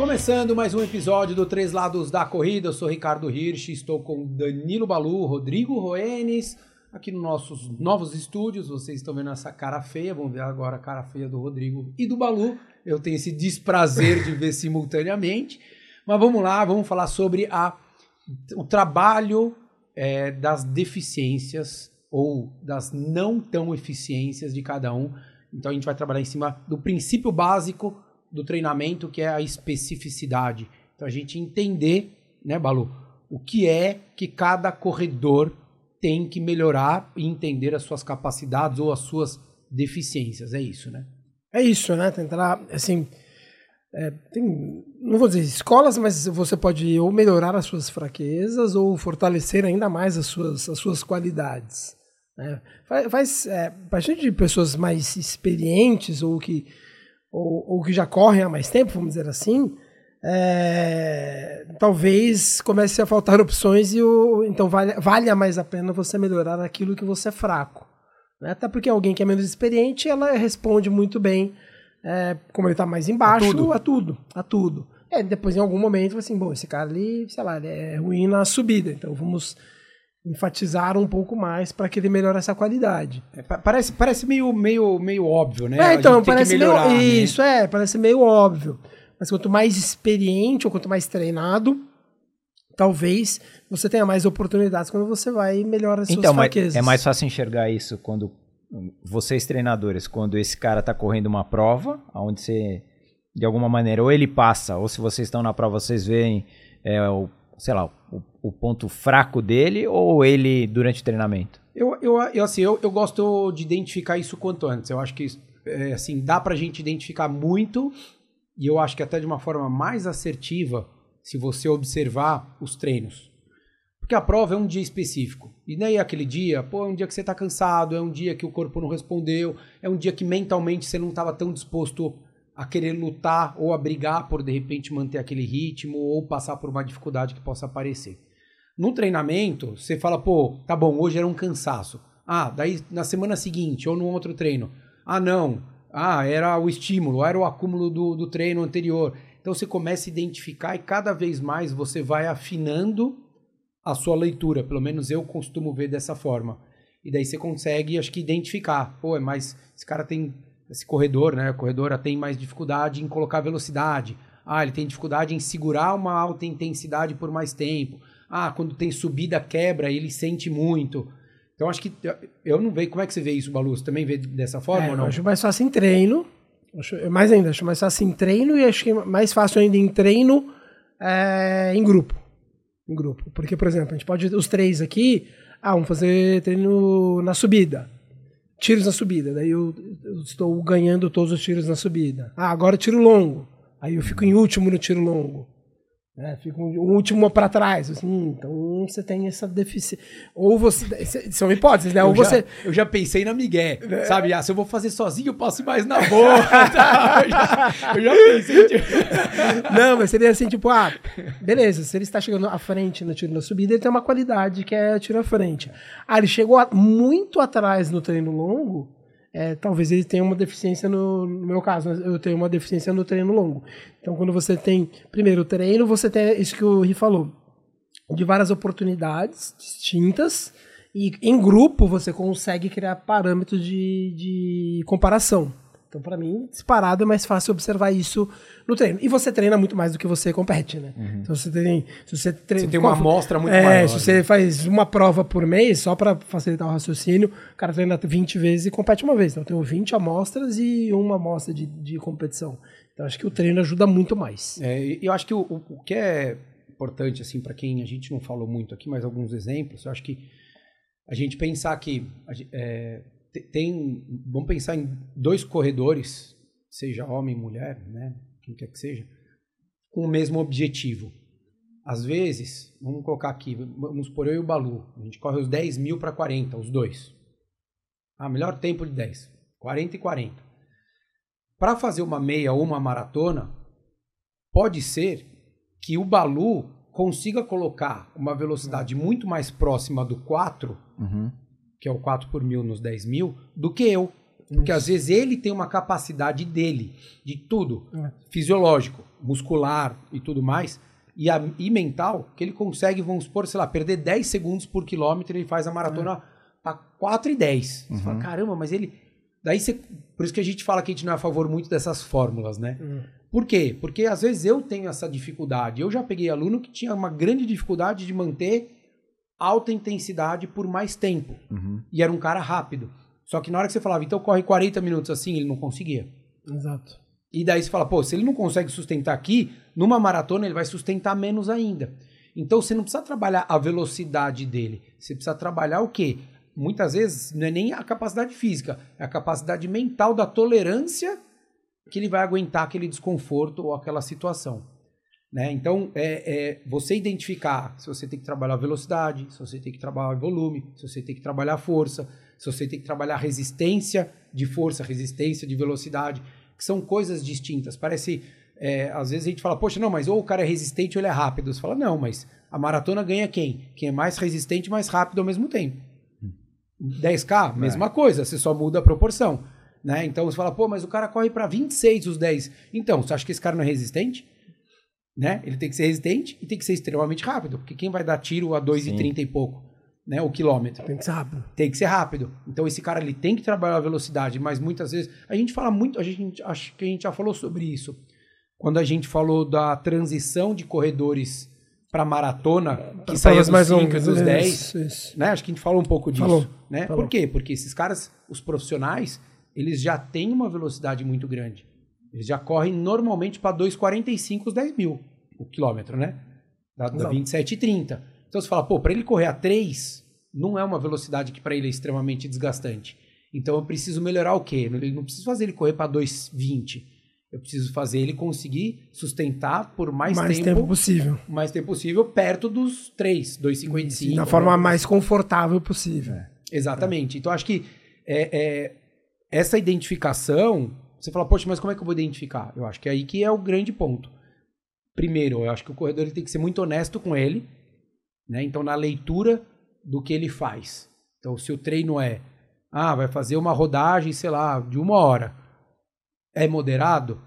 Começando mais um episódio do Três Lados da Corrida, eu sou Ricardo Hirsch, estou com Danilo Balu, Rodrigo Roenes, aqui nos nossos novos estúdios. Vocês estão vendo essa cara feia, vamos ver agora a cara feia do Rodrigo e do Balu. Eu tenho esse desprazer de ver simultaneamente. Mas vamos lá, vamos falar sobre a, o trabalho é, das deficiências ou das não tão eficiências de cada um. Então a gente vai trabalhar em cima do princípio básico do treinamento, que é a especificidade. Então a gente entender, né, Balu, o que é que cada corredor tem que melhorar e entender as suas capacidades ou as suas deficiências. É isso, né? É isso, né? Tentar, assim, é, tem, não vou dizer escolas, mas você pode ou melhorar as suas fraquezas ou fortalecer ainda mais as suas, as suas qualidades. Né? Faz, faz é, bastante de pessoas mais experientes ou que, ou, ou que já correm há mais tempo, vamos dizer assim, é, talvez comece a faltar opções e o, então vale, valha mais a pena você melhorar aquilo que você é fraco. Né? Até porque alguém que é menos experiente, ela responde muito bem, é, como ele está mais embaixo, a tudo. A tudo, a tudo. É, depois, em algum momento, assim, bom, esse cara ali, sei lá, é ruim na subida, então vamos enfatizar um pouco mais para que ele melhore essa qualidade. É, parece, parece meio, meio, meio óbvio, né? É, então, parece melhorar, meio, né? Isso, é, parece meio óbvio. Mas quanto mais experiente ou quanto mais treinado, talvez você tenha mais oportunidades quando você vai melhorar as suas então, fraquezas. é mais fácil enxergar isso quando vocês treinadores, quando esse cara está correndo uma prova, onde você de alguma maneira ou ele passa, ou se vocês estão na prova vocês veem é, o, sei lá, o, o, ponto fraco dele ou ele durante o treinamento? Eu, eu, eu assim, eu, eu gosto de identificar isso quanto antes. Eu acho que é, assim dá para a gente identificar muito e eu acho que até de uma forma mais assertiva se você observar os treinos. Porque a prova é um dia específico. E nem é aquele dia, pô, é um dia que você está cansado, é um dia que o corpo não respondeu, é um dia que mentalmente você não estava tão disposto a querer lutar ou a brigar por de repente manter aquele ritmo ou passar por uma dificuldade que possa aparecer. No treinamento, você fala, pô, tá bom, hoje era um cansaço. Ah, daí na semana seguinte ou no outro treino, ah, não, ah, era o estímulo, era o acúmulo do, do treino anterior. Então você começa a identificar e cada vez mais você vai afinando a sua leitura. Pelo menos eu costumo ver dessa forma. E daí você consegue, acho que, identificar. Pô, mais. Esse cara tem. Esse corredor, né? O corredor tem mais dificuldade em colocar velocidade. Ah, ele tem dificuldade em segurar uma alta intensidade por mais tempo. Ah, quando tem subida, quebra, ele sente muito. Então acho que eu não vejo. Como é que você vê isso, Balu? Você também vê dessa forma é, ou não? Eu acho mais fácil em treino. Acho, mais ainda, acho mais fácil em treino e acho que mais fácil ainda em treino é, em grupo. Em grupo. Porque, por exemplo, a gente pode. Os três aqui. Ah, vamos fazer treino na subida. Tiros na subida. Daí eu, eu estou ganhando todos os tiros na subida. Ah, agora tiro longo. Aí eu fico em último no tiro longo. É, fica o último para trás. Assim, então você tem essa deficiência. Ou você. São hipóteses, né? Ou eu você. Já, eu já pensei na Miguel. É. Sabe? Ah, se eu vou fazer sozinho, eu posso ir mais na boa. tá? eu, já, eu, já, pensei. Tipo... Não, mas seria assim, tipo, ah, beleza, se ele está chegando à frente no tiro na subida, ele tem uma qualidade que é tiro à frente. Ah, ele chegou muito atrás no treino longo é, talvez ele tenha uma deficiência no, no, meu caso, eu tenho uma deficiência no treino longo. Então, quando você tem, primeiro, o treino, você tem isso que o Ri falou, de várias oportunidades distintas, e em grupo você consegue criar parâmetros de, de comparação. Então, para mim, disparado é mais fácil observar isso no treino. E você treina muito mais do que você compete, né? Uhum. Então, você tem, se você, treina, você tem uma amostra muito é, maior. Se você né? faz uma prova por mês, só para facilitar o raciocínio, o cara treina 20 vezes e compete uma vez. Então, eu tenho 20 amostras e uma amostra de, de competição. Então, acho que o treino ajuda muito mais. É, eu acho que o, o que é importante, assim, para quem a gente não falou muito aqui, mas alguns exemplos, eu acho que a gente pensar que... É, tem, vamos pensar em dois corredores, seja homem, mulher, né, quem quer que seja, com o mesmo objetivo. Às vezes, vamos colocar aqui, vamos por eu e o Balu, a gente corre os 10 mil para 40, os dois. Ah, melhor tempo de 10, 40 e 40. Para fazer uma meia ou uma maratona, pode ser que o Balu consiga colocar uma velocidade muito mais próxima do 4 uhum que é o 4 por mil nos 10 mil, do que eu. Porque às vezes ele tem uma capacidade dele, de tudo, É. fisiológico, muscular e tudo mais, e, a- e mental, que ele consegue, vamos supor, sei lá, perder 10 segundos por quilômetro, ele faz a maratona para 4 e 10. Você fala, caramba, mas ele. Daí você. Por isso que a gente fala que a gente não é a favor muito dessas fórmulas, né? Por quê? Porque às vezes eu tenho essa dificuldade. Eu já peguei aluno que tinha uma grande dificuldade de manter alta intensidade por mais tempo. E era um cara rápido. Só que na hora que você falava, então corre 40 minutos assim, ele não conseguia. Exato. E daí você fala, pô, se ele não consegue sustentar aqui, numa maratona ele vai sustentar menos ainda. Então você não precisa trabalhar a velocidade dele. Você precisa trabalhar o quê? Muitas vezes não é nem a capacidade física, é a capacidade mental da tolerância que ele vai aguentar aquele desconforto ou aquela situação. Né? Então, é, é você identificar se você tem que trabalhar velocidade, se você tem que trabalhar volume, se você tem que trabalhar força, se você tem que trabalhar resistência de força, resistência de velocidade, que são coisas distintas. Parece, é, às vezes a gente fala, poxa, não, mas ou o cara é resistente ou ele é rápido. Você fala, não, mas a maratona ganha quem? Quem é mais resistente e mais rápido ao mesmo tempo. 10K, mesma coisa, você só muda a proporção. Né? Então você fala, pô, mas o cara corre para 26 os 10. Então, você acha que esse cara não é resistente? Né? Ele tem que ser resistente e tem que ser extremamente rápido, porque quem vai dar tiro a 2,30 e pouco, né, o quilômetro? Tem que ser rápido. Tem que ser rápido. Então esse cara ele tem que trabalhar a velocidade, mas muitas vezes a gente fala muito, a gente acho que a gente já falou sobre isso. Quando a gente falou da transição de corredores para maratona, que saía dos mais 5 longas. dos 10, Isso, isso. né? Acho que a gente falou um pouco disso, Falou, né? falou. Por quê? Porque esses caras, os profissionais, eles já têm uma velocidade muito grande. Eles já correm normalmente para 2,45 os 10 mil o quilômetro, né? Da, da Exato. 27 e 30. Então você fala, pô, para ele correr a 3, não é uma velocidade que para ele é extremamente desgastante. Então eu preciso melhorar o quê? Eu não preciso fazer ele correr para 2,20. Eu preciso fazer ele conseguir sustentar por mais, mais tempo, tempo possível. mais tempo possível perto dos 3, 2,55. Da forma né? mais confortável possível. Exatamente. Então, acho que é, é, essa identificação, você fala, poxa, mas como é que eu vou identificar? Eu acho que é aí que é o grande ponto. Primeiro, eu acho que o corredor ele tem que ser muito honesto com ele, né? Então, na leitura do que ele faz. Então, se o treino é, ah, vai fazer uma rodagem, sei lá, de uma hora, é moderado,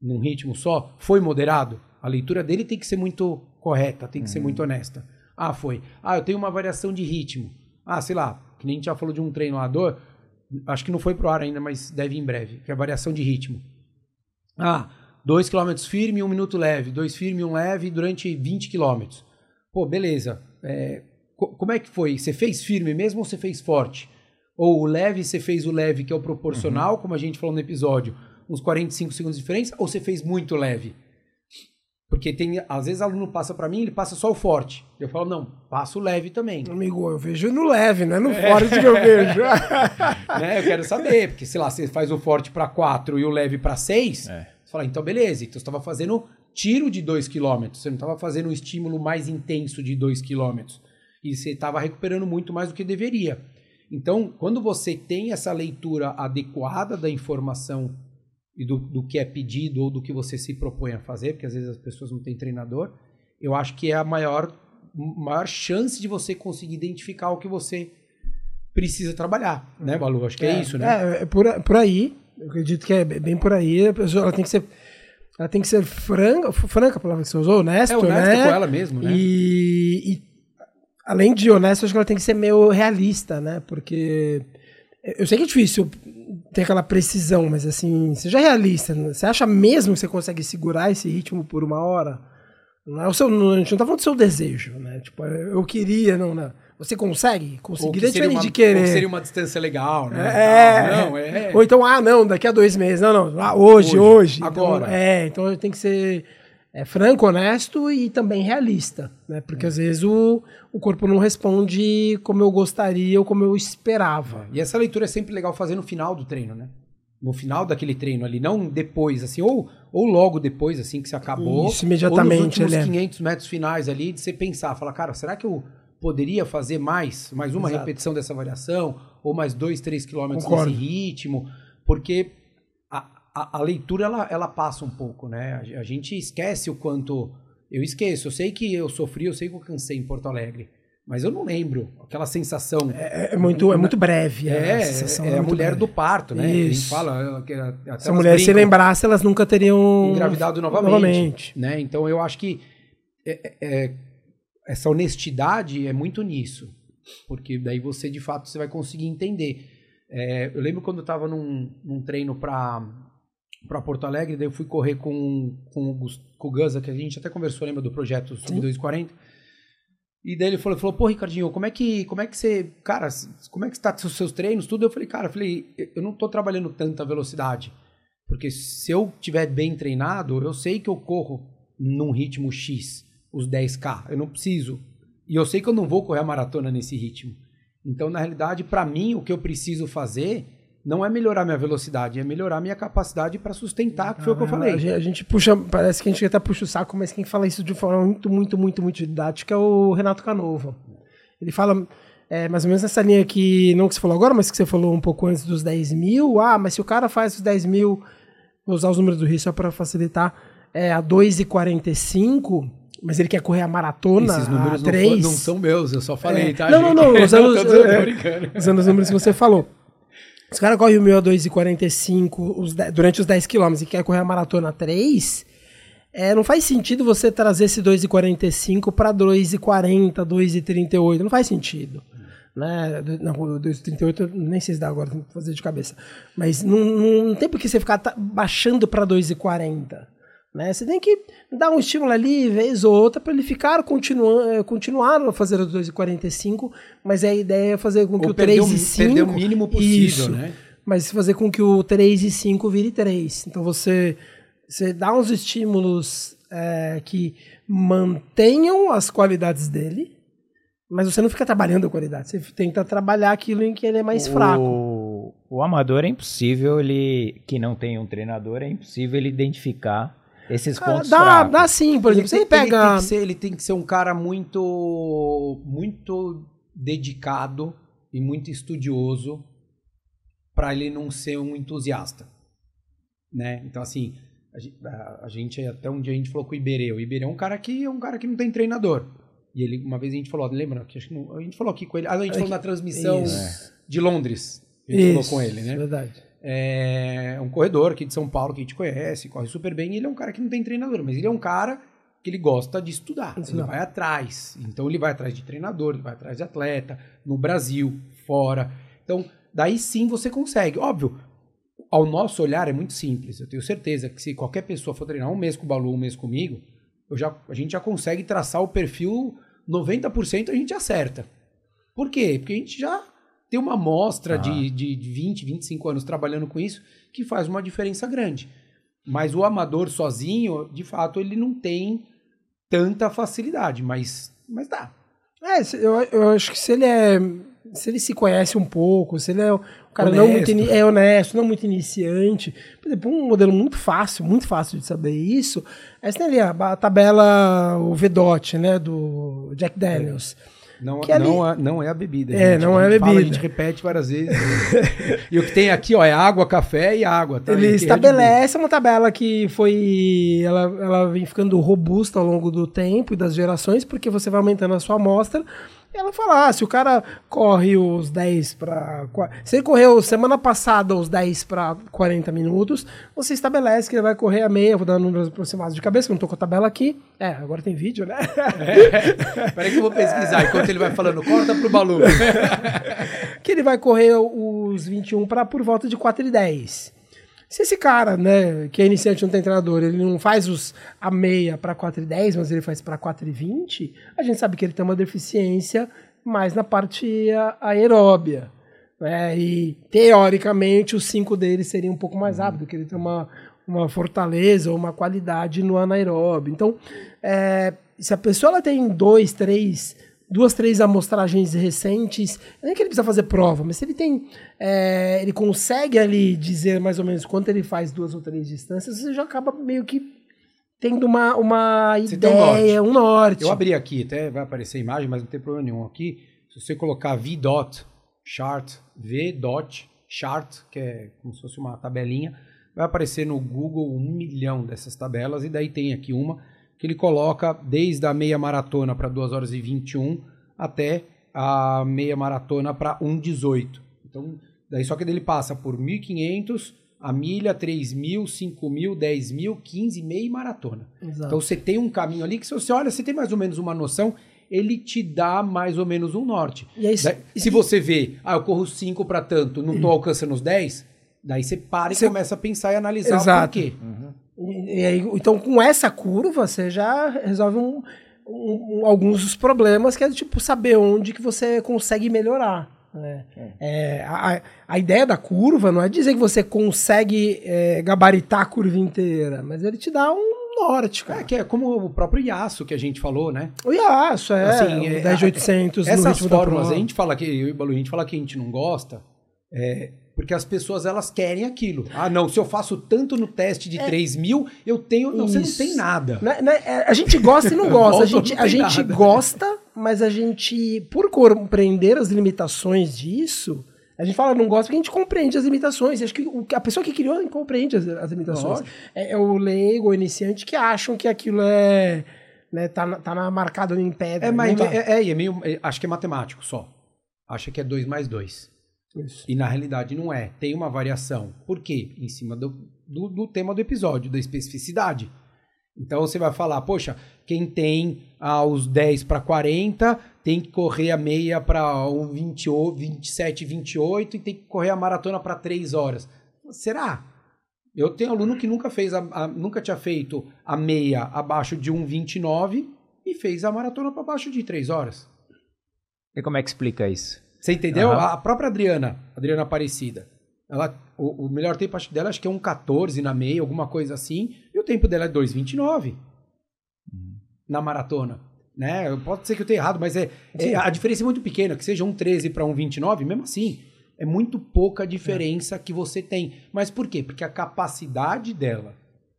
num ritmo só, foi moderado, a leitura dele tem que ser muito correta, tem que ser muito honesta. Ah, foi. Ah, eu tenho uma variação de ritmo. Ah, sei lá, que nem a gente já falou de um treinador, acho que não foi pro ar ainda, mas deve ir em breve, que é a variação de ritmo. Ah, 2 km firme, 1 um minuto leve, 2 firme, 1 um leve durante 20 km. Pô, beleza. É, co- como é que foi? Você fez firme mesmo ou você fez forte? Ou o leve, você fez o leve, que é o proporcional, como a gente falou no episódio, uns 45 segundos de diferença, ou você fez muito leve? Porque tem, às vezes, aluno passa pra mim, ele passa só o forte. Eu falo, não, passa o leve também. Amigo, eu vejo no leve, não é no É. forte que eu vejo. né? Eu quero saber, porque, sei lá, você faz o forte pra 4 e o leve pra 6, É. você fala, então beleza, então você estava fazendo tiro de 2 km, você não estava fazendo um estímulo mais intenso de 2 km. E você estava recuperando muito mais do que deveria. Então, quando você tem essa leitura adequada da informação e do, do que é pedido ou do que você se propõe a fazer, porque às vezes as pessoas não têm treinador, eu acho que é a maior, maior chance de você conseguir identificar o que você precisa trabalhar, né, Balu? Acho que é, isso, né? É, é por, por aí. Eu acredito que é bem por aí. A pessoa ela tem que ser. Ela tem que ser franca, franca a palavra que você usou, honesto, É honesta né? com ela mesmo, né? E, e, além de honesto, acho que ela tem que ser meio realista, né? Porque eu sei que é difícil ter aquela precisão, mas assim, seja realista. né? Você acha mesmo que você consegue segurar esse ritmo por uma hora? Não é o seu, não, a gente não tá falando do seu desejo, né? Tipo, eu queria, não, não. Você consegue? Ou Conseguir que é seria diferente uma, de querer. ou que seria uma distância legal, né? É, Tal. Não, é. Ou então, ah, não, daqui a dois meses. Não, não, ah, hoje, Hoje, hoje. agora. Então, é, então tem que ser é, franco, honesto e também realista, né? Porque às vezes o, o corpo não responde como eu gostaria ou como eu esperava. E essa leitura é sempre legal fazer no final do treino, né? No final daquele treino ali, não depois, assim, ou, ou logo depois, assim, que você acabou. Isso, imediatamente, Ou nos últimos Helena. 500 metros finais ali, de você pensar, falar, cara, será que eu poderia fazer mais, mais uma Exato. repetição dessa variação? Ou mais 2, 3 quilômetros Concordo. nesse ritmo? Porque a, a, a leitura, ela, ela passa um pouco, né? A, a gente esquece o quanto... Eu esqueço, eu sei que eu sofri, eu sei que eu cansei em Porto Alegre. Mas eu não lembro aquela sensação. É, é muito, é muito breve. É, a é, sensação é a muito mulher breve. do parto, né? Isso. fala ela que até Se a mulher se brincam, lembrasse, elas nunca teriam engravidado novamente, novamente. né? Então eu acho que é- é- é- essa honestidade é muito nisso, porque daí você de fato você vai conseguir entender. É, eu lembro quando eu estava num, num treino para para Porto Alegre, daí eu fui correr com, com, o, com o que a gente até conversou, lembra do projeto Sub 240? E daí ele falou, falou, pô, Ricardinho, como é que, como é que você, cara, como é que está os seus treinos, tudo? Eu falei, cara, eu falei, eu não tô trabalhando tanta velocidade, porque se eu tiver bem treinado, eu sei que eu corro num ritmo X, os 10K, eu não preciso. E eu sei que eu não vou correr a maratona nesse ritmo. Então, na realidade, para mim, o que eu preciso fazer não é melhorar minha velocidade, é melhorar minha capacidade para sustentar, que foi o que eu A falei. a gente puxa, parece que a gente até puxa o saco, mas quem fala isso de forma muito, muito, muito, muito didática é o Renato Canova. Ele fala é, mais ou menos nessa linha que, não que você falou agora, mas que você falou um pouco antes dos 10 mil. Ah, mas se o cara faz os 10 mil, vou usar os números do Rio só para facilitar, é, a 2,45, mas ele quer correr a maratona Esses a números não, 3. fo- não são meus, eu só falei, É. tá? Não, não, gente? não, usando, Tô- tô é, usando os números que você falou. Os caras correm o meu a 2,45 os de- durante os 10 km e quer correr a maratona a 3, é, não faz sentido você trazer esse 2,45 para 2,40, 2,38. Não faz sentido. Né? Não, o 2,38 eu nem sei se dá agora, que fazer de cabeça. Mas não, não, não tem por que você ficar baixando para 2,40. Né? Você tem que dar um estímulo ali, vez ou outra, para ele ficar continuando, continuar a fazer o 2,45, mas a ideia é fazer com que Ou o perder o- 3,5... perder o mínimo possível, Isso. né? Mas fazer com que o 3 e 5 vire 3. Então você, você dá uns estímulos é, que mantenham as qualidades dele, mas você não fica trabalhando a qualidade. Você tenta trabalhar aquilo em que ele é mais fraco. O, o amador é impossível, ele que não tem um treinador, é impossível ele identificar esses pontos dá, fracos. dá sim, por exemplo, você tem- pega. tem que ser, ele tem que ser um cara muito, muito dedicado e muito estudioso para ele não ser um entusiasta, né? Então assim, a gen- a, a gente até um dia a gente falou com o Iberê. O Iberê é um cara que é um cara que não tem treinador. E ele uma vez a gente falou, lembra? Que acho que não- a gente falou aqui com ele. Ah, a gente falou na transmissão Isso. de Londres. A gente falou Isso, com ele, né? Verdade. É um corredor aqui de São Paulo que a gente conhece, corre super bem. E ele é um cara que não tem treinador, mas ele é um cara que ele gosta de estudar. Ele Estudar. vai atrás. Então ele vai atrás de treinador, ele vai atrás de atleta, no Brasil, fora. Então, daí sim você consegue. Óbvio, ao nosso olhar é muito simples. Eu tenho certeza que se qualquer pessoa for treinar um mês com o Balu, um mês comigo, eu já, a gente já consegue traçar o perfil 90% a gente acerta. Por quê? Porque a gente já tem uma amostra Ah. de, de 20, 25 anos trabalhando com isso que faz uma diferença grande. Mas o amador sozinho, de fato, ele não tem tanta facilidade, mas, mas dá. É, se- eu, eu acho que se ele é. Se ele se conhece um pouco, se ele é um cara não muito Honesto. é honesto, não muito iniciante. Por exemplo, um modelo muito fácil, muito fácil de saber isso, é essa ali, a, tabela, o VDOT, né, do Jack Daniels. Não, Que ali- não, é, não é a bebida. É, gente. não é a gente fala, bebida. a gente repete várias vezes. e o que tem aqui, ó, é água, café e água. Tá? Ele E aqui é estabelece uma tabela que foi. Ela, ela vem ficando robusta ao longo do tempo e das gerações, porque você vai aumentando a sua amostra. E ela fala: ah, se o cara corre os 10 para. Se ele correu semana passada os 10 para 40 minutos, você estabelece que ele vai correr a meia. Vou dar números aproximados de cabeça, que eu não tô com a tabela aqui. É, agora tem vídeo, né? Peraí que eu vou pesquisar enquanto ele vai falando. Corta pro Balu. que ele vai correr os 21 para por volta de 4 e 10. Se esse cara, né, que é iniciante não tem treinador, ele não faz os a meia para 4 e 10, mas ele faz para 4 e 20, a gente sabe que ele tem uma deficiência mais na parte aeróbia. Né? E teoricamente os 5 dele seria um pouco mais rápido, que ele tem uma, uma fortaleza ou uma qualidade no anaeróbio. Então, é, se a pessoa ela tem dois, três, duas, três amostragens recentes, nem que ele precisa fazer prova, mas se ele tem, é, ele consegue ali dizer mais ou menos quanto ele faz duas ou três distâncias, você já acaba meio que tendo uma, uma Você tem um ideia, um norte. Eu abri aqui, até vai aparecer a imagem, mas não tem problema nenhum aqui. Se você colocar V-Dot chart, V-Dot chart, que é como se fosse uma tabelinha, vai aparecer no Google um milhão dessas tabelas, e daí tem aqui uma que ele coloca desde a meia maratona para 2 horas e 21 até a meia maratona para 1,18. Então, daí só que ele passa por 1.500, a milha, 3.000, 5.000, 10.000, 15, meia e maratona. Exato. Então você tem um caminho ali que se você olha, você tem mais ou menos uma noção, ele te dá mais ou menos um norte. E aí, Daí, se você vê, ah, eu corro 5 para tanto, não tô alcançando os 10, daí você para e Você- começa a pensar e analisar Exato. o porquê. E, e aí, então, com essa curva, você já resolve um- um- alguns dos problemas, que é tipo saber onde que você consegue melhorar. né? É, a, a- a ideia da curva não é dizer que você consegue é, gabaritar a curva inteira, mas ele te dá um norte, É, cara. que é como o próprio Iaço que a gente falou, né? O Iaço, é, Assim, é, 10.800 no Essas formas, a gente fala que, eu e o Balu, a gente fala que a gente não gosta, é, porque as pessoas elas querem aquilo. Ah, não, se eu faço tanto no teste de 3 mil, eu tenho. Não, você não É. Tem nada. Né- né, é, A gente gosta e não gosta. A gente, a gente nada. gosta, mas a gente, por compreender as limitações disso, a gente fala não gosta porque a gente compreende as limitações. Acho que o- a pessoa que criou compreende as, as limitações. É, é o leigo, o iniciante, que acham que aquilo é. Né, tá, na- tá na- marcado em pedra. É, mas, não dá. é, é, é meio. é, acho que é matemático só. Acha que é 2 mais 2. Isso. E na realidade não é. Tem uma variação. Por quê? Em cima do, do, do tema do episódio, da especificidade. Então você vai falar, poxa, quem tem ah, os 10 para 40 tem que correr a meia para um 28, 27, 28 e tem que correr a maratona para 3 horas. Será? Eu tenho aluno que nunca fez a, a- nunca tinha feito a meia abaixo de 1,29 e fez a maratona para baixo de 3 horas. E como é que explica isso? Você entendeu? Aham. A própria Adriana, Adriana Aparecida, ela, o, o melhor tempo acho, dela acho que é um 14 na meia, alguma coisa assim, e o tempo dela é 2,29 na maratona. Né? Pode ser que eu tenha errado, mas é, é- a diferença é muito pequena, que seja um 13 para um 29, mesmo assim, é muito pouca diferença que você tem. Mas por quê? Porque a capacidade dela,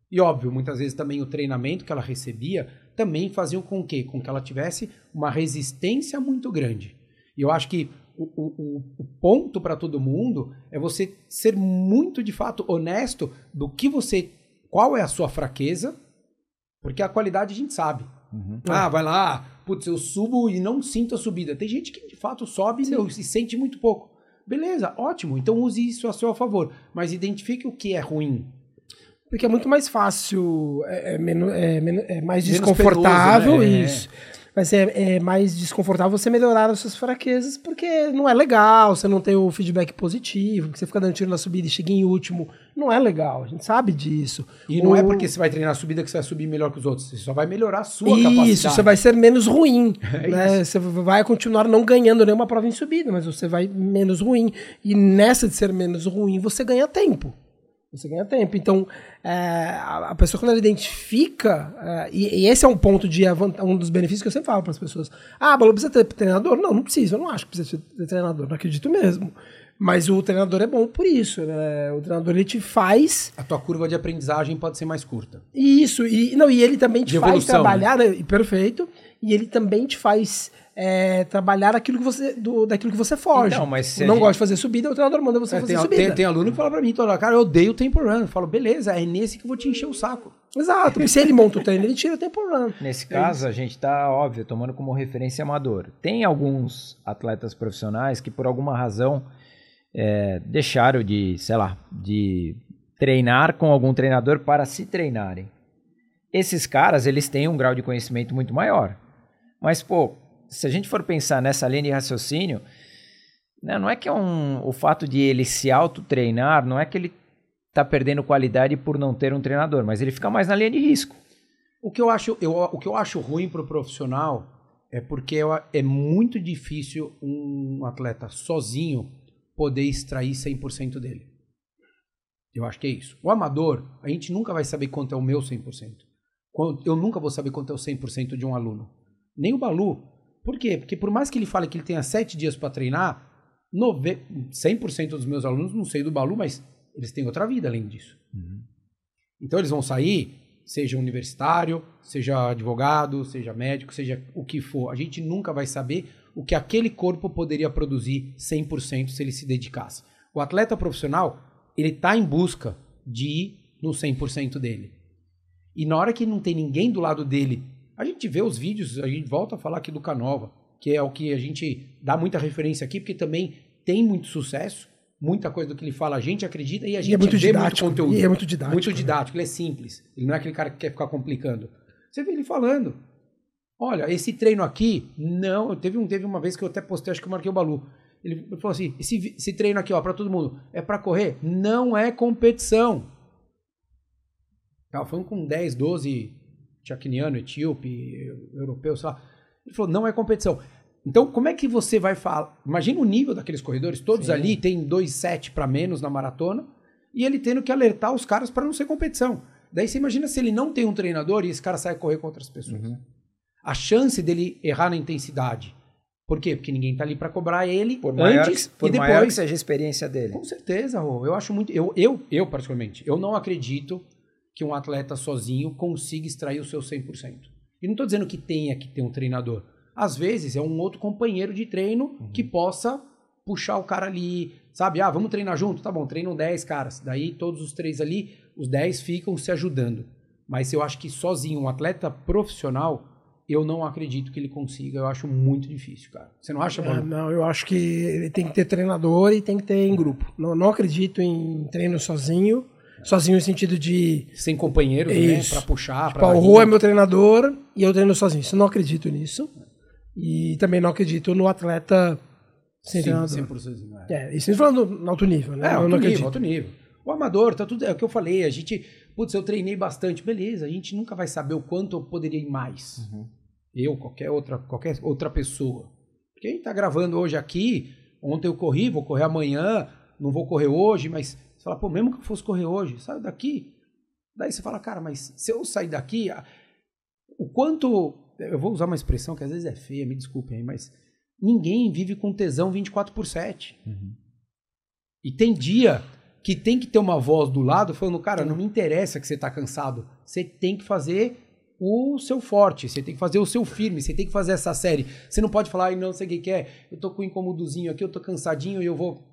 e óbvio, muitas vezes também o treinamento que ela recebia, também faziam com que, com que ela tivesse uma resistência muito grande. E eu acho que o, o- o- ponto para todo mundo é você ser muito, de fato, honesto do que você. Qual é a sua fraqueza, porque a qualidade a gente sabe. Ah, vai lá, putz, eu subo e não sinto a subida. Tem gente que de fato sobe meu, e sente muito pouco. Beleza, ótimo. Então use isso a seu favor. Mas identifique o que é ruim. Porque é muito mais fácil, é, é é é mais Menos desconfortável penoso, né? É. isso. Mas é, é mais desconfortável você melhorar as suas fraquezas, porque não é legal, você não tem o feedback positivo, porque você fica dando tiro na subida e chega em último. Não é legal, a gente sabe disso. E não é porque você vai treinar a subida que você vai subir melhor que os outros. Você só vai melhorar a sua capacidade. Isso, você vai ser menos ruim. É né? Você vai continuar não ganhando nenhuma prova em subida, mas você vai menos ruim. E nessa de ser menos ruim, você ganha tempo. Você ganha tempo. Então, é, a pessoa, quando ela identifica, é, e, e esse é um ponto de um dos benefícios que eu sempre falo para as pessoas: ah, Balu, precisa ter treinador? Não, não precisa. Eu não acho que precisa ter treinador, não acredito mesmo. Mas o treinador é bom por isso. Né? O treinador ele te faz A tua curva de aprendizagem pode ser mais curta. isso, e, não, e ele também te De faz evolução, trabalhar, né, perfeito, e ele também te faz é, trabalhar aquilo que você, do, daquilo que você foge. Então, mas não gente- gosta de fazer subida, o treinador manda você É, fazer tem, subida. tem, tem aluno que fala pra mim, cara, eu odeio o tempo run. Eu falo, beleza, é nesse que eu vou te encher o saco. Exato, porque se ele monta o treino, ele tira o tempo run. Nesse caso, a gente tá, óbvio, tomando como referência amador. Tem alguns atletas profissionais que, por alguma razão, é, deixaram de, sei lá, de treinar com algum treinador para se treinarem. Esses caras, eles têm um grau de conhecimento muito maior. Mas, pô, se a gente for pensar nessa linha de raciocínio, né, não é que é um, o fato de ele se autotreinar, não é que ele tá perdendo qualidade por não ter um treinador, mas ele fica mais na linha de risco. O que eu acho, eu, o que eu acho ruim pro profissional é porque é muito difícil um atleta sozinho poder extrair 100% dele. Eu acho que é isso. O amador, a gente nunca vai saber quanto é o meu 100%. Quanto- Eu nunca vou saber quanto é o 100% de um aluno. Nem o Balu. Por quê? Porque por mais que ele fale que ele tenha sete dias para treinar, nove- 100% dos meus alunos, não sei do Balu, mas eles têm outra vida além disso. Então eles vão sair, seja universitário, seja advogado, seja médico, seja o que for. A gente nunca vai saber o que aquele corpo poderia produzir 100% se ele se dedicasse. O atleta profissional, ele está em busca de ir no 100% dele. E na hora que não tem ninguém do lado dele, a gente vê os vídeos, a gente volta a falar aqui do Canova, que é o que a gente dá muita referência aqui, porque também tem muito sucesso, muita coisa do que ele fala a gente acredita e a gente E é muito didático. muito conteúdo. E é muito didático. Muito né? didático, ele é simples. Ele não é aquele cara que quer ficar complicando. Você vê ele falando. Olha, esse treino aqui, não. Teve, um, teve uma vez que eu até postei, acho que eu marquei o Balu. Ele falou assim: esse, esse treino aqui, ó, pra todo mundo, é pra correr? Não é competição. Tava falando com 10, 12 tchaquiniano, etíope, europeu, sei lá. Ele falou: não é competição. Então, como é que você vai falar? Imagina o nível daqueles corredores, todos ali tem 2,7 para menos na maratona, e ele tendo que alertar os caras para não ser competição. Daí você imagina se ele não tem um treinador e esse cara sai correr com outras pessoas. A chance dele errar na intensidade. Por quê? Porque ninguém tá ali para cobrar ele Por antes que, por e depois. maior que seja a experiência dele. Com certeza, Rô. Eu acho muito. Eu, eu, eu, particularmente, eu não acredito que um atleta sozinho consiga extrair o seu 100%. E não estou dizendo que tenha que ter um treinador. Às vezes é um outro companheiro de treino que possa puxar o cara ali, sabe? Ah, vamos treinar junto? Tá bom, treinam 10 caras. Daí todos os três ali, os 10 ficam se ajudando. Mas eu acho que sozinho, um atleta profissional, eu não acredito que ele consiga. Eu acho muito difícil, cara. Você não acha, É, mano? não, eu acho que ele tem que ter treinador e tem que ter em grupo. Não, não acredito em treino sozinho. Sozinho no sentido de. Sem companheiros, né? Pra puxar, Tipo, pra o Rô é meu treinador e eu treino sozinho. Isso eu não acredito nisso. E também não acredito no atleta sem Sim, treinador. 100%. É, É, isso eu falando no alto nível, né? é eu alto não nível, acredito. alto nível. O amador, tá tudo. É o que eu falei. A gente. Putz, eu treinei bastante. Beleza, a gente nunca vai saber o quanto eu poderia ir mais. Eu, qualquer outra, qualquer outra pessoa. Gente tá gravando hoje aqui. Ontem eu corri, vou correr amanhã. Não vou correr hoje, mas você fala, pô, mesmo que eu fosse correr hoje, saio daqui. Daí você fala, cara, mas se eu sair daqui, o quanto. Eu vou usar uma expressão que às vezes é feia, me desculpem aí, mas ninguém vive com tesão 24 por 7. E tem dia que tem que ter uma voz do lado falando, cara, não me interessa que você tá cansado. Você tem que fazer o seu forte, você tem que fazer o seu firme, você tem que fazer essa série. Você não pode falar, ai, não sei o que que é, eu tô com um incomodozinho aqui, eu tô cansadinho e eu vou.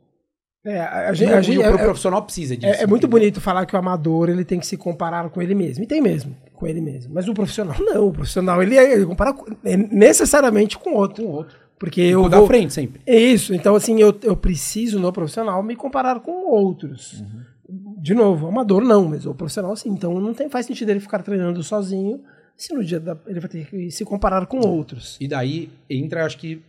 É, a, E gente, o- a gente- o é- pro profissional precisa disso. é, é muito bonito falar que o amador ele tem que se comparar com ele mesmo. E tem mesmo, com ele mesmo. Mas o profissional não. O profissional ele, é- ele compara com- é necessariamente com outro. Com o outro. Porque Eu eu vou frente sempre. É isso. Então, assim, eu, eu preciso no profissional me comparar com outros. De novo, o amador não, mas o profissional sim. Então não tem, faz sentido ele ficar treinando sozinho se no dia da, ele vai ter que se comparar com outros. E daí entra, acho que,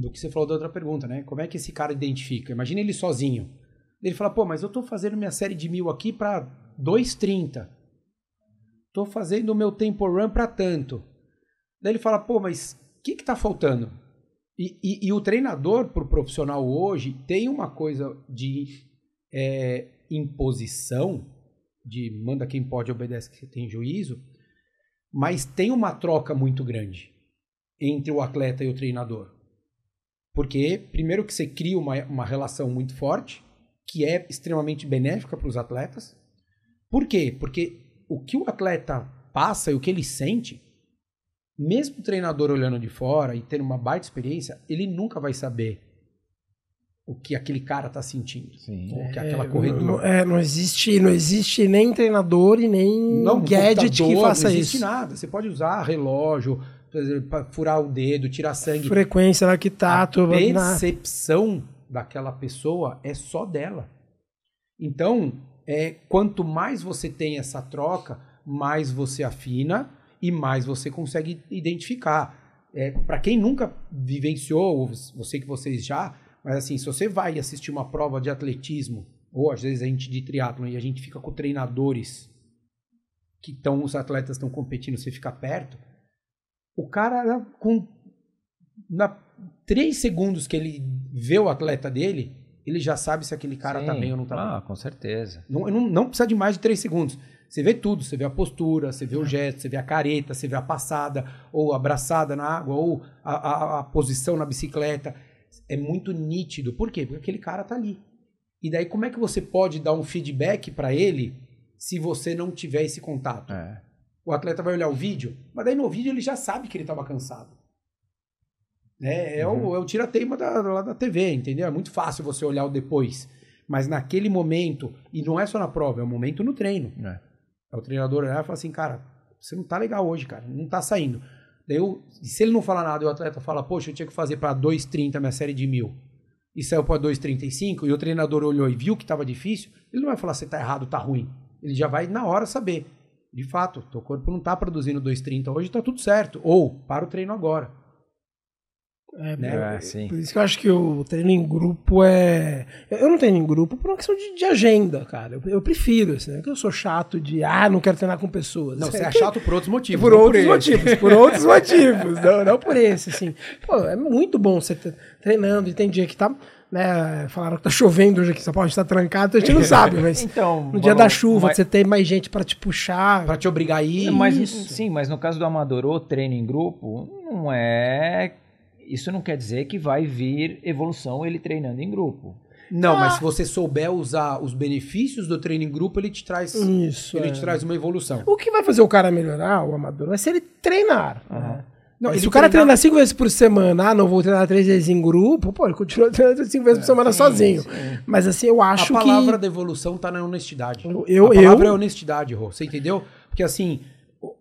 do que você falou da outra pergunta, né? Como é que esse cara identifica? Imagina ele sozinho. Ele fala, pô, mas eu tô fazendo minha série de mil aqui pra 2,30. Tô fazendo o meu tempo run pra tanto. Daí ele fala, pô, mas o que que tá faltando? E, e- e o treinador pro profissional hoje tem uma coisa de é, imposição, de manda quem pode, obedece quem tem juízo, mas tem uma troca muito grande entre o atleta e o treinador. Porque, primeiro, que você cria uma, uma relação muito forte, que é extremamente benéfica para os atletas. Por quê? Porque o que o atleta passa e o que ele sente, mesmo o treinador olhando de fora e tendo uma baita experiência, ele nunca vai saber o que aquele cara tá sentindo. Sim. Ou que aquela É, corredora. Não, é, não existe, não existe nem treinador e nem Não, gadget que faça não existe isso. nada. Você pode usar relógio, furar o dedo, tirar sangue. Frequência, lactato, a na- percepção daquela pessoa é só dela. Então, é, quanto mais você tem essa troca, mais você afina e mais você consegue identificar. É, Para quem nunca vivenciou, ou você que vocês já, mas assim, se você vai assistir uma prova de atletismo, ou às vezes a gente de triatlon e a gente fica com treinadores que estão, os atletas estão competindo, você fica perto, o cara com na três segundos que ele vê o atleta dele, ele já sabe se aquele cara tá Sim. bem ou não tá bem. Ah, com certeza. Não, não, não precisa de mais de três segundos. Você vê tudo, você vê a postura, você vê o gesto, você vê a careta, você vê a passada, ou a abraçada na água, ou a, a- a posição na bicicleta. É muito nítido. Por quê? Porque aquele cara tá ali. E daí, como é que você pode dar um feedback para ele se você não tiver esse contato? É. O atleta vai olhar o vídeo, mas daí no vídeo ele já sabe que ele estava cansado. É, é o, é o tira-teima da, lá da TV, entendeu? É muito fácil você olhar o depois. Mas naquele momento, e não é só na prova, é o momento no treino. É. É o treinador olhar e falar assim, cara, você não tá legal hoje, cara, não tá saindo. Daí eu, se ele não falar nada e o atleta fala, poxa, eu tinha que fazer para 2,30 minha série de mil e saiu para 2,35 e o treinador olhou e viu que estava difícil, ele não vai falar se tá errado, tá ruim. Ele já vai na hora saber. De fato, teu corpo não tá produzindo 2,30 hoje, tá tudo certo. Ou, para o treino agora. É, Né? É, sim. Por isso que eu acho que o treino em grupo é. Eu não treino em grupo por uma questão de, de agenda, cara. Eu, eu prefiro, assim, né? Porque eu sou chato de, ah, não quero treinar com pessoas. Não, Isso você é é chato por outros motivos. por outros esse. motivos, por outros motivos, não, não por esse, assim. Pô, é muito bom você treinando e tem dia que tá, né, falaram que tá chovendo hoje aqui, São Paulo, a gente tá trancado, a gente não sabe, mas Então, no dia da chuva, mas- você tem mais gente pra te puxar. Pra te obrigar a ir. Mas, Isso. sim, mas no caso do amador, o treino em grupo, não é. Isso não quer dizer que vai vir evolução ele treinando em grupo. Não, Ah. mas se você souber usar os benefícios do treino em grupo, ele te traz, Isso, ele é. te traz uma evolução. O que vai fazer o cara melhorar, o amador, vai ser ele treinar. né? Não, se o cara treinar- treinar cinco vezes por semana, ah, não vou treinar três vezes em grupo, pô, ele continua treinando cinco vezes por semana sozinho. Mas assim, eu A acho palavra que. da evolução tá na honestidade. Eu- eu- a palavra eu- é honestidade, Rô. Você entendeu? Porque assim,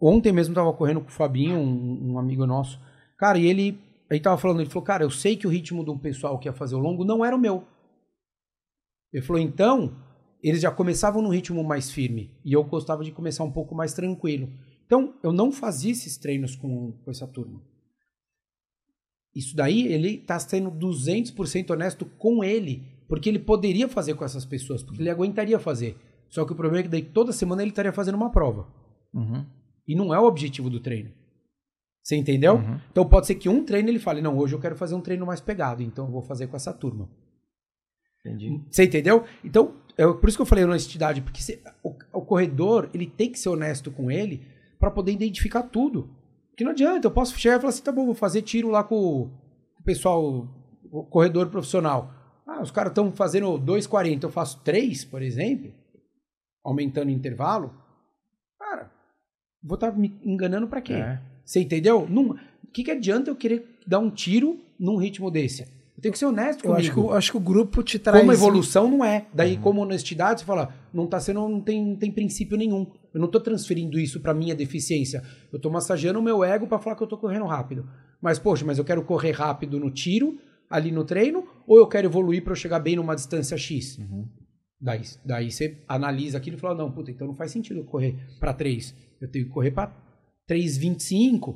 ontem mesmo tava correndo com o Fabinho, um, um amigo nosso. Cara, e ele, ele tava falando, ele falou, cara, eu sei que o ritmo do pessoal que ia fazer o longo não era o meu. Ele falou, então, eles já começavam num ritmo mais firme. E eu gostava de começar um pouco mais tranquilo. Então, eu não fazia esses treinos com, com essa turma. Isso daí, ele tá sendo 200% honesto com ele. Porque ele poderia fazer com essas pessoas, porque ele aguentaria fazer. Só que o problema é que daí toda semana ele estaria fazendo uma prova. Uhum. E não é o objetivo do treino. Você entendeu? Uhum. Então pode ser que um treino ele fale, não, hoje eu quero fazer um treino mais pegado, então eu vou fazer com essa turma. Entendi. Você entendeu? Então, é por isso que eu falei honestidade, porque se- o, o corredor, ele tem que ser honesto com ele para poder identificar tudo. Porque não adianta, eu posso chegar e falar assim, tá bom, vou fazer tiro lá com o pessoal, o corredor profissional. Ah, os caras estão fazendo 2,40, eu faço 3, por exemplo, aumentando o intervalo. Cara, vou estar me enganando para quê? É. Você entendeu? O que, que adianta eu querer dar um tiro num ritmo desse? Eu tenho que ser honesto Eu comigo. acho que, o- acho que o grupo te traz. Como evolução não é. Daí, como honestidade, você fala, não tá sendo, não tem, não tem princípio nenhum. Eu não tô transferindo isso pra minha deficiência. Eu tô massageando o meu ego pra falar que eu tô correndo rápido. Mas, poxa, mas eu quero correr rápido no tiro, ali no treino, ou eu quero evoluir pra eu chegar bem numa distância X? Daí, daí você analisa aquilo e fala, não, puta, então não faz sentido eu correr pra 3. Eu tenho que correr pra 3,25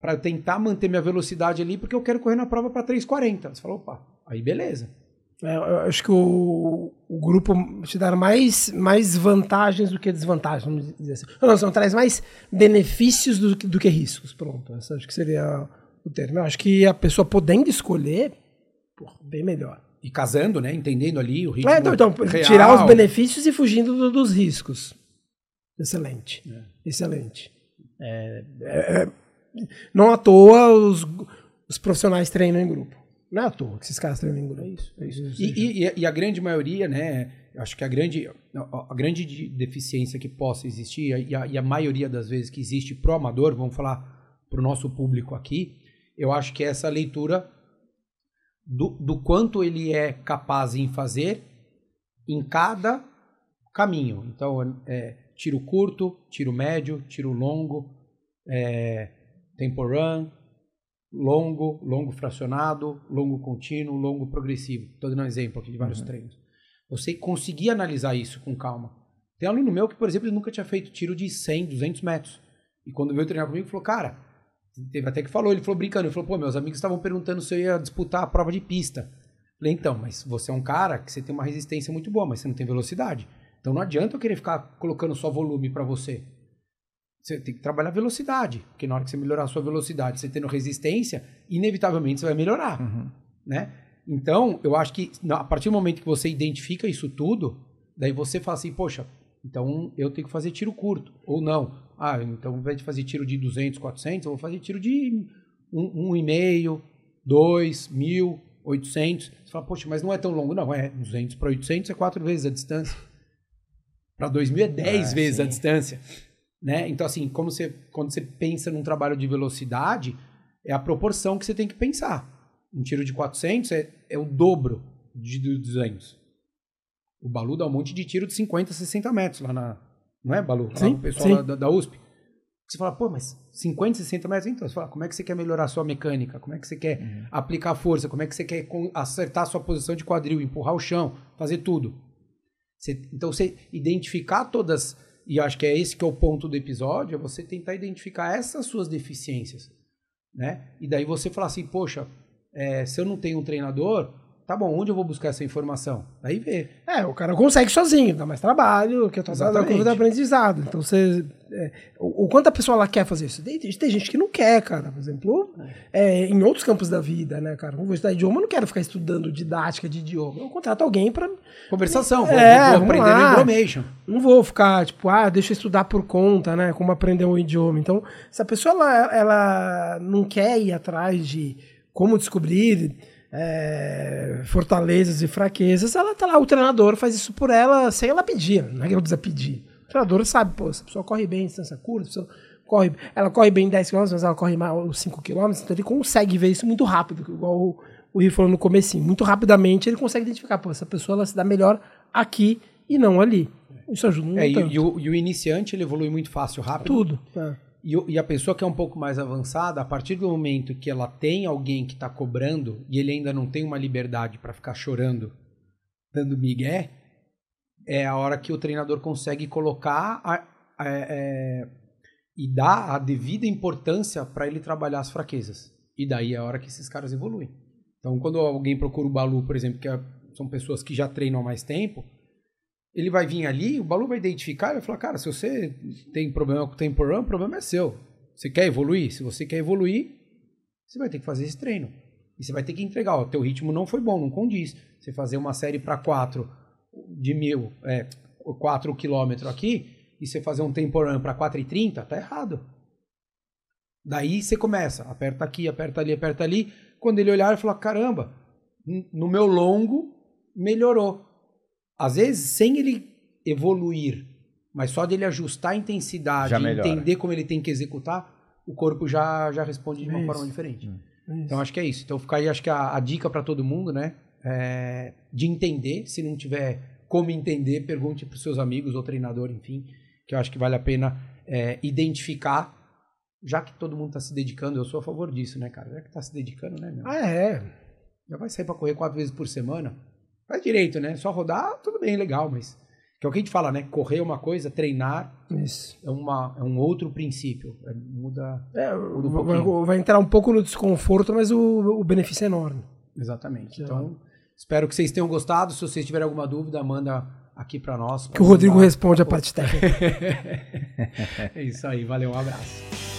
pra tentar manter minha velocidade ali, porque eu quero correr na prova pra 3,40. Você fala, opa, aí beleza. É, eu acho que o, o grupo te dá mais, mais vantagens do que desvantagens, vamos dizer assim. Não, não, traz mais benefícios do, que- do que riscos. Pronto, essa acho que seria o termo. Eu acho que a pessoa podendo escolher, porra, bem melhor. E casando, né? Entendendo ali o ritmo É, então, então, real. tirar os benefícios e fugindo do- dos riscos. Excelente. Excelente. É, é, é, não à toa os, os profissionais treinam em grupo. Não é à toa que esses caras treinam em grupo. É isso. É isso. E, e- e a grande maioria, né? Acho que a grande, a, grande de- deficiência que possa existir, e a, e a maioria das vezes que existe pro amador, vamos falar pro nosso público aqui, eu acho que é essa leitura do, do quanto ele é capaz em fazer em cada caminho. Então, é, tiro curto, tiro médio, tiro longo, é, tempo run, longo, longo fracionado, longo contínuo, longo progressivo. Estou dando um exemplo aqui de vários treinos. Você conseguir analisar isso com calma. Tem um aluno meu que, por exemplo, nunca tinha feito tiro de 100, 200 metros. E quando veio treinar comigo, falou, cara, teve até que falou, ele falou brincando, ele falou, pô, meus amigos estavam perguntando se eu ia disputar a prova de pista. Falei, então, mas você é um cara que você tem uma resistência muito boa, mas você não tem velocidade. Então não adianta eu querer ficar colocando só volume para você. Você tem que trabalhar velocidade, porque na hora que você melhorar a sua velocidade, você tendo resistência, inevitavelmente você vai melhorar, né? Então, eu acho que a partir do momento que você identifica isso tudo, daí você fala assim, poxa, então eu tenho que fazer tiro curto, ou não. Ah, então ao invés de fazer tiro de 200, 400, eu vou fazer tiro de 1,5, 2, 1.000, 800. Você fala, poxa, mas não é tão longo. Não, é 200 para 800 é quatro vezes a distância. Para 2.000 é 10 Ah, vezes a sim. distância. Né? Então, assim, como você, quando você pensa num trabalho de velocidade, é a proporção que você tem que pensar. Um tiro de 400 é, é o dobro de 200. O Balu dá um monte de tiro de 50, 60 metros lá na. Não é, Balu? Lá Sim, o pessoal lá da, da USP. Você fala, pô, mas 50, 60 metros? Então, você fala, como é que você quer melhorar a sua mecânica? Como é que você quer uhum. aplicar força? Como é que você quer acertar a sua posição de quadril, empurrar o chão, fazer tudo? Você, então, você identificar todas, e acho que é esse que é o ponto do episódio, é você tentar identificar essas suas deficiências, né? E daí você falar assim, poxa, é, se eu não tenho um treinador, Tá bom, onde eu vou buscar essa informação? Aí vê. É, o cara consegue sozinho, dá mais trabalho, que é toda a curva de aprendizado. Então você. É, o, o, quanto a pessoa ela quer fazer isso? Tem, tem gente que não quer, cara. Por exemplo, é, em outros campos da vida, né, cara? Não vou estudar idioma, eu não quero ficar estudando didática de idioma. Eu contrato alguém para Conversação, vou, é, vou aprender lá. no information. Não vou ficar, tipo, ah, deixa eu estudar por conta, né? Como aprender um idioma. Então, se a pessoa ela, ela não quer ir atrás de como descobrir é, fortalezas e fraquezas, ela tá lá, o treinador faz isso por ela sem ela pedir, não é que ela precisa pedir. O treinador sabe, pô, essa pessoa corre bem em distância curta, corre, ela corre bem 10 km, mas ela corre mais 5 km, então ele consegue ver isso muito rápido, igual o, o Rio falou no começo, muito rapidamente ele consegue identificar, pô, essa pessoa ela se dá melhor aqui e não ali. Isso ajuda muito. É, e, e, o, e, o, iniciante ele evolui muito fácil, rápido. Tudo. É. E, e, a pessoa que é um pouco mais avançada, a partir do momento que ela tem alguém que está cobrando e ele ainda não tem uma liberdade para ficar chorando, dando migué, é a hora que o treinador consegue colocar a, a, é, e dar a devida importância para ele trabalhar as fraquezas. E daí é a hora que esses caras evoluem. Então, quando alguém procura o Balu, por exemplo, que é, são pessoas que já treinam há mais tempo, ele vai vir ali, o Balu vai identificar e vai falar, cara, se você tem problema com o tempo run, o problema é seu. Você quer evoluir? Se você quer evoluir, você vai ter que fazer esse treino. E você vai ter que entregar, o teu ritmo não foi bom, não condiz. Você fazer uma série para 4 de mil, é, 4 quilômetros aqui, e você fazer um tempo run para 4,30, tá errado. Daí você começa, aperta aqui, aperta ali, aperta ali. Quando ele olhar, ele fala, caramba, no meu longo melhorou às vezes, sem ele evoluir, mas só dele ajustar a intensidade e entender como ele tem que executar, o corpo já, já responde de uma isso. forma diferente. Hum. Então, acho que é isso. Então, fica aí, acho que a, a dica para todo mundo, né? É de entender. Se não tiver como entender, pergunte para os seus amigos ou treinador, enfim, que eu acho que vale a pena é, identificar. Já que todo mundo está se dedicando, eu sou a favor disso, né, cara? Já que está se dedicando, né, meu? Ah, é. Já vai sair para correr quatro vezes por semana. Faz direito, né? Só rodar, tudo bem, legal, mas. Que é o que a gente fala, né? Correr é uma coisa, treinar Isso. É, uma, é um outro princípio. É, muda, é, muda um vai, vai, entrar um pouco no desconforto, mas o, o benefício é enorme. Exatamente. Então, espero que vocês tenham gostado. Se vocês tiverem alguma dúvida, manda aqui para nós. Que o Rodrigo responde a parte técnica. é isso aí, valeu, um abraço.